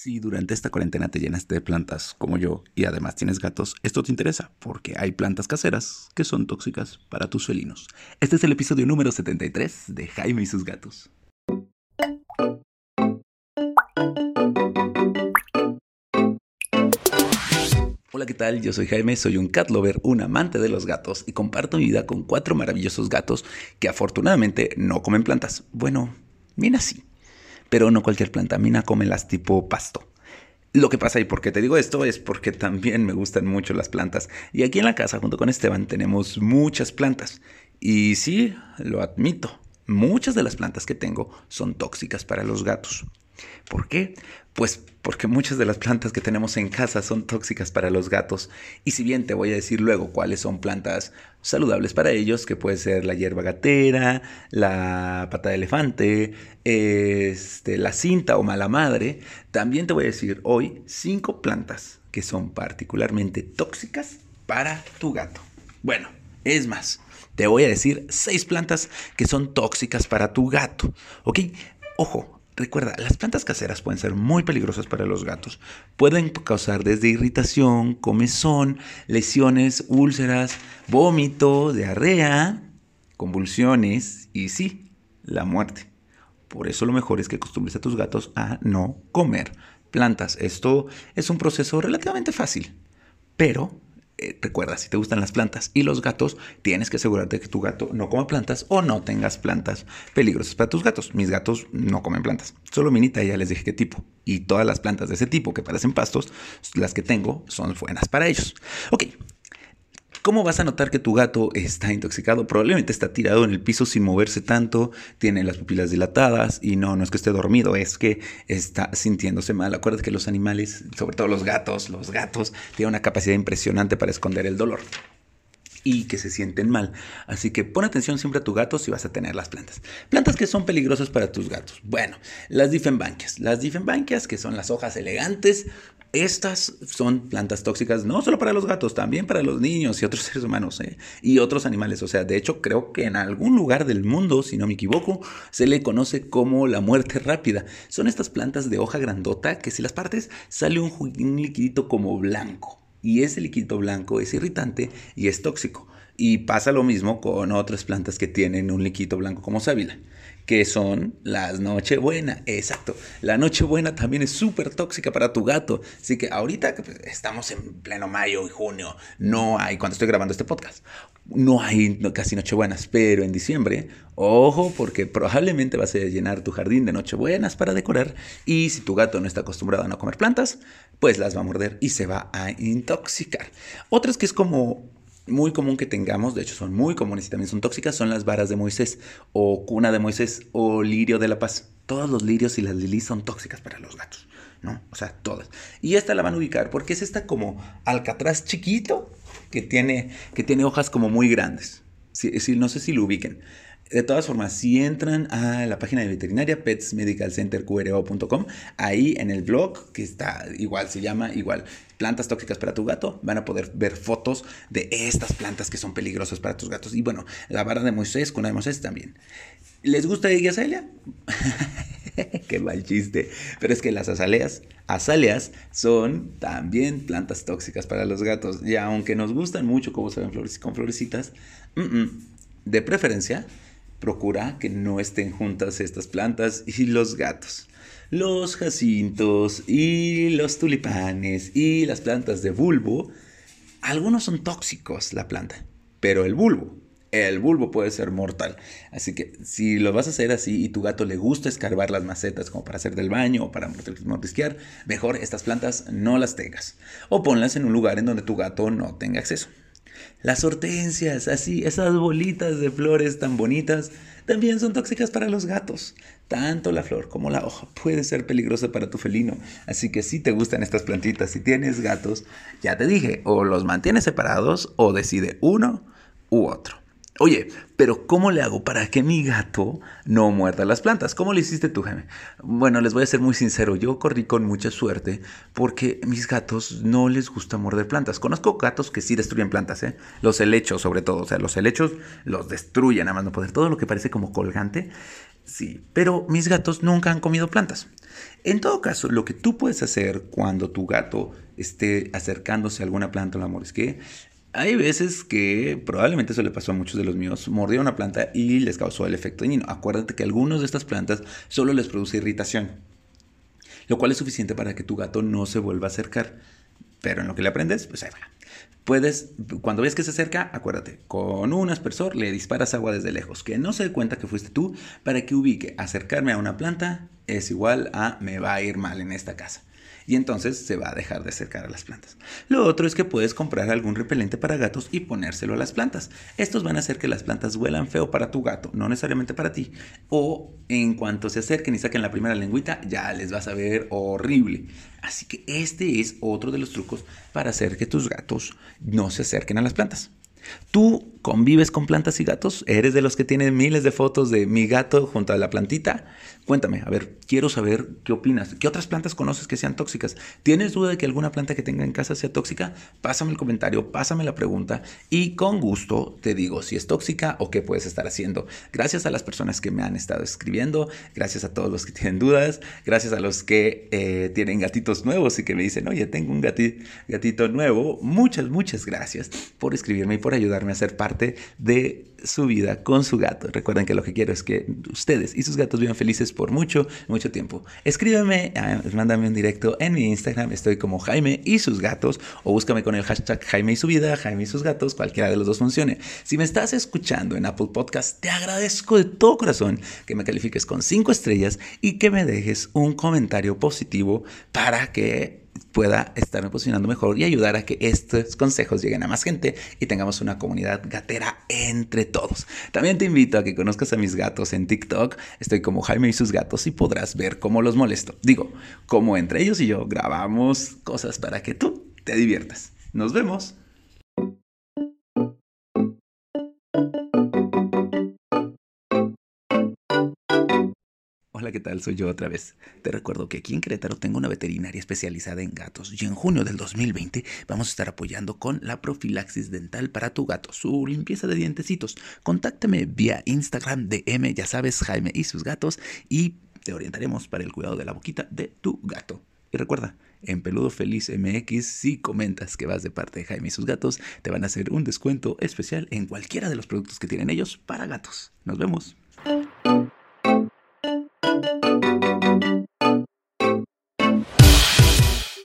Si durante esta cuarentena te llenaste de plantas como yo y además tienes gatos, esto te interesa porque hay plantas caseras que son tóxicas para tus felinos. Este es el episodio número 73 de Jaime y sus gatos. Hola, ¿qué tal? Yo soy Jaime, soy un cat lover, un amante de los gatos y comparto mi vida con cuatro maravillosos gatos que afortunadamente no comen plantas. Bueno, bien así pero no cualquier planta. Mina come las tipo pasto. Lo que pasa y por qué te digo esto es porque también me gustan mucho las plantas. Y aquí en la casa, junto con Esteban, tenemos muchas plantas. Y sí, lo admito, muchas de las plantas que tengo son tóxicas para los gatos. ¿Por qué? Pues porque muchas de las plantas que tenemos en casa son tóxicas para los gatos. Y si bien te voy a decir luego cuáles son plantas saludables para ellos, que puede ser la hierba gatera, la pata de elefante, este, la cinta o mala madre, también te voy a decir hoy cinco plantas que son particularmente tóxicas para tu gato. Bueno, es más, te voy a decir seis plantas que son tóxicas para tu gato. ¿Ok? Ojo, Recuerda, las plantas caseras pueden ser muy peligrosas para los gatos. Pueden causar desde irritación, comezón, lesiones, úlceras, vómito, diarrea, convulsiones y sí, la muerte. Por eso lo mejor es que acostumbres a tus gatos a no comer plantas. Esto es un proceso relativamente fácil, pero eh, recuerda, si te gustan las plantas y los gatos, tienes que asegurarte que tu gato no coma plantas o no tengas plantas peligrosas para tus gatos. Mis gatos no comen plantas. Solo Minita ya les dije qué tipo. Y todas las plantas de ese tipo que parecen pastos, las que tengo, son buenas para ellos. Ok, ¿Cómo vas a notar que tu gato está intoxicado? Probablemente está tirado en el piso sin moverse tanto, tiene las pupilas dilatadas y no, no es que esté dormido, es que está sintiéndose mal. Acuérdate que los animales, sobre todo los gatos, los gatos tienen una capacidad impresionante para esconder el dolor y que se sienten mal. Así que pon atención siempre a tu gato si vas a tener las plantas. Plantas que son peligrosas para tus gatos. Bueno, las difenbanquias. Las difenbanquias, que son las hojas elegantes, estas son plantas tóxicas no solo para los gatos, también para los niños y otros seres humanos ¿eh? y otros animales. O sea, de hecho creo que en algún lugar del mundo, si no me equivoco, se le conoce como la muerte rápida. Son estas plantas de hoja grandota que si las partes sale un, un liquidito como blanco. Y ese líquido blanco es irritante y es tóxico. Y pasa lo mismo con otras plantas que tienen un líquido blanco como sábila que son las Nochebuena. Exacto. La Nochebuena también es súper tóxica para tu gato. Así que ahorita que estamos en pleno mayo y junio, no hay, cuando estoy grabando este podcast, no hay casi Nochebuenas, pero en diciembre, ojo, porque probablemente vas a llenar tu jardín de Nochebuenas para decorar y si tu gato no está acostumbrado a no comer plantas, pues las va a morder y se va a intoxicar. Otras que es como muy común que tengamos, de hecho son muy comunes y también son tóxicas, son las varas de Moisés o cuna de Moisés o lirio de la paz. Todos los lirios y las lilies son tóxicas para los gatos, ¿no? O sea, todas. Y esta la van a ubicar porque es esta como alcatraz chiquito que tiene, que tiene hojas como muy grandes. No sé si lo ubiquen. De todas formas, si entran a la página de veterinaria petsmedicalcenterqro.com, ahí en el blog, que está igual, se llama igual plantas tóxicas para tu gato, van a poder ver fotos de estas plantas que son peligrosas para tus gatos. Y bueno, la vara de Moisés, con la de Moisés también. ¿Les gusta Iggy Azalea? Qué mal chiste. Pero es que las azaleas, azaleas son también plantas tóxicas para los gatos. Y aunque nos gustan mucho como se ven con florecitas, de preferencia, procura que no estén juntas estas plantas y los gatos. Los jacintos y los tulipanes y las plantas de bulbo, algunos son tóxicos la planta, pero el bulbo, el bulbo puede ser mortal. Así que si lo vas a hacer así y tu gato le gusta escarbar las macetas como para hacer del baño o para mordisquear, mejor estas plantas no las tengas. O ponlas en un lugar en donde tu gato no tenga acceso. Las hortensias, así, esas bolitas de flores tan bonitas, también son tóxicas para los gatos. Tanto la flor como la hoja puede ser peligrosa para tu felino. Así que si te gustan estas plantitas, si tienes gatos, ya te dije, o los mantienes separados o decide uno u otro. Oye, pero ¿cómo le hago para que mi gato no muerda las plantas? ¿Cómo le hiciste tú, Jaime? Bueno, les voy a ser muy sincero, yo corrí con mucha suerte porque mis gatos no les gusta morder plantas. Conozco gatos que sí destruyen plantas, ¿eh? Los helechos sobre todo, o sea, los helechos los destruyen a más no poder. Todo lo que parece como colgante Sí, pero mis gatos nunca han comido plantas. En todo caso, lo que tú puedes hacer cuando tu gato esté acercándose a alguna planta, el amor, es que hay veces que probablemente eso le pasó a muchos de los míos, mordió una planta y les causó el efecto dañino. Acuérdate que algunos de estas plantas solo les produce irritación, lo cual es suficiente para que tu gato no se vuelva a acercar. Pero en lo que le aprendes, pues ahí va. Puedes, cuando ves que se acerca, acuérdate, con un aspersor le disparas agua desde lejos, que no se dé cuenta que fuiste tú, para que ubique acercarme a una planta es igual a me va a ir mal en esta casa y entonces se va a dejar de acercar a las plantas. Lo otro es que puedes comprar algún repelente para gatos y ponérselo a las plantas. Estos van a hacer que las plantas huelan feo para tu gato, no necesariamente para ti. O en cuanto se acerquen y saquen la primera lengüita, ya les vas a ver horrible. Así que este es otro de los trucos para hacer que tus gatos no se acerquen a las plantas. ¿Tú convives con plantas y gatos? ¿Eres de los que tienen miles de fotos de mi gato junto a la plantita? Cuéntame, a ver, quiero saber qué opinas. ¿Qué otras plantas conoces que sean tóxicas? ¿Tienes duda de que alguna planta que tenga en casa sea tóxica? Pásame el comentario, pásame la pregunta y con gusto te digo si es tóxica o qué puedes estar haciendo. Gracias a las personas que me han estado escribiendo, gracias a todos los que tienen dudas, gracias a los que eh, tienen gatitos nuevos y que me dicen, oye, tengo un gatito nuevo. Muchas, muchas gracias por escribirme y por ayudarme a ser parte de su vida con su gato. Recuerden que lo que quiero es que ustedes y sus gatos vivan felices por mucho, mucho tiempo. Escríbeme, ah, mándame un directo en mi Instagram, estoy como Jaime y sus gatos, o búscame con el hashtag Jaime y su vida, Jaime y sus gatos, cualquiera de los dos funcione. Si me estás escuchando en Apple Podcast, te agradezco de todo corazón que me califiques con 5 estrellas y que me dejes un comentario positivo para que pueda estarme posicionando mejor y ayudar a que estos consejos lleguen a más gente y tengamos una comunidad gatera entre todos. También te invito a que conozcas a mis gatos en TikTok. Estoy como Jaime y sus gatos y podrás ver cómo los molesto. Digo, cómo entre ellos y yo grabamos cosas para que tú te diviertas. Nos vemos. Hola, ¿qué tal? Soy yo otra vez. Te recuerdo que aquí en Querétaro tengo una veterinaria especializada en gatos y en junio del 2020 vamos a estar apoyando con la profilaxis dental para tu gato, su limpieza de dientecitos. Contáctame vía Instagram DM, ya sabes, Jaime y sus gatos y te orientaremos para el cuidado de la boquita de tu gato. Y recuerda, en Peludo Feliz MX, si comentas que vas de parte de Jaime y sus gatos, te van a hacer un descuento especial en cualquiera de los productos que tienen ellos para gatos. Nos vemos. thank you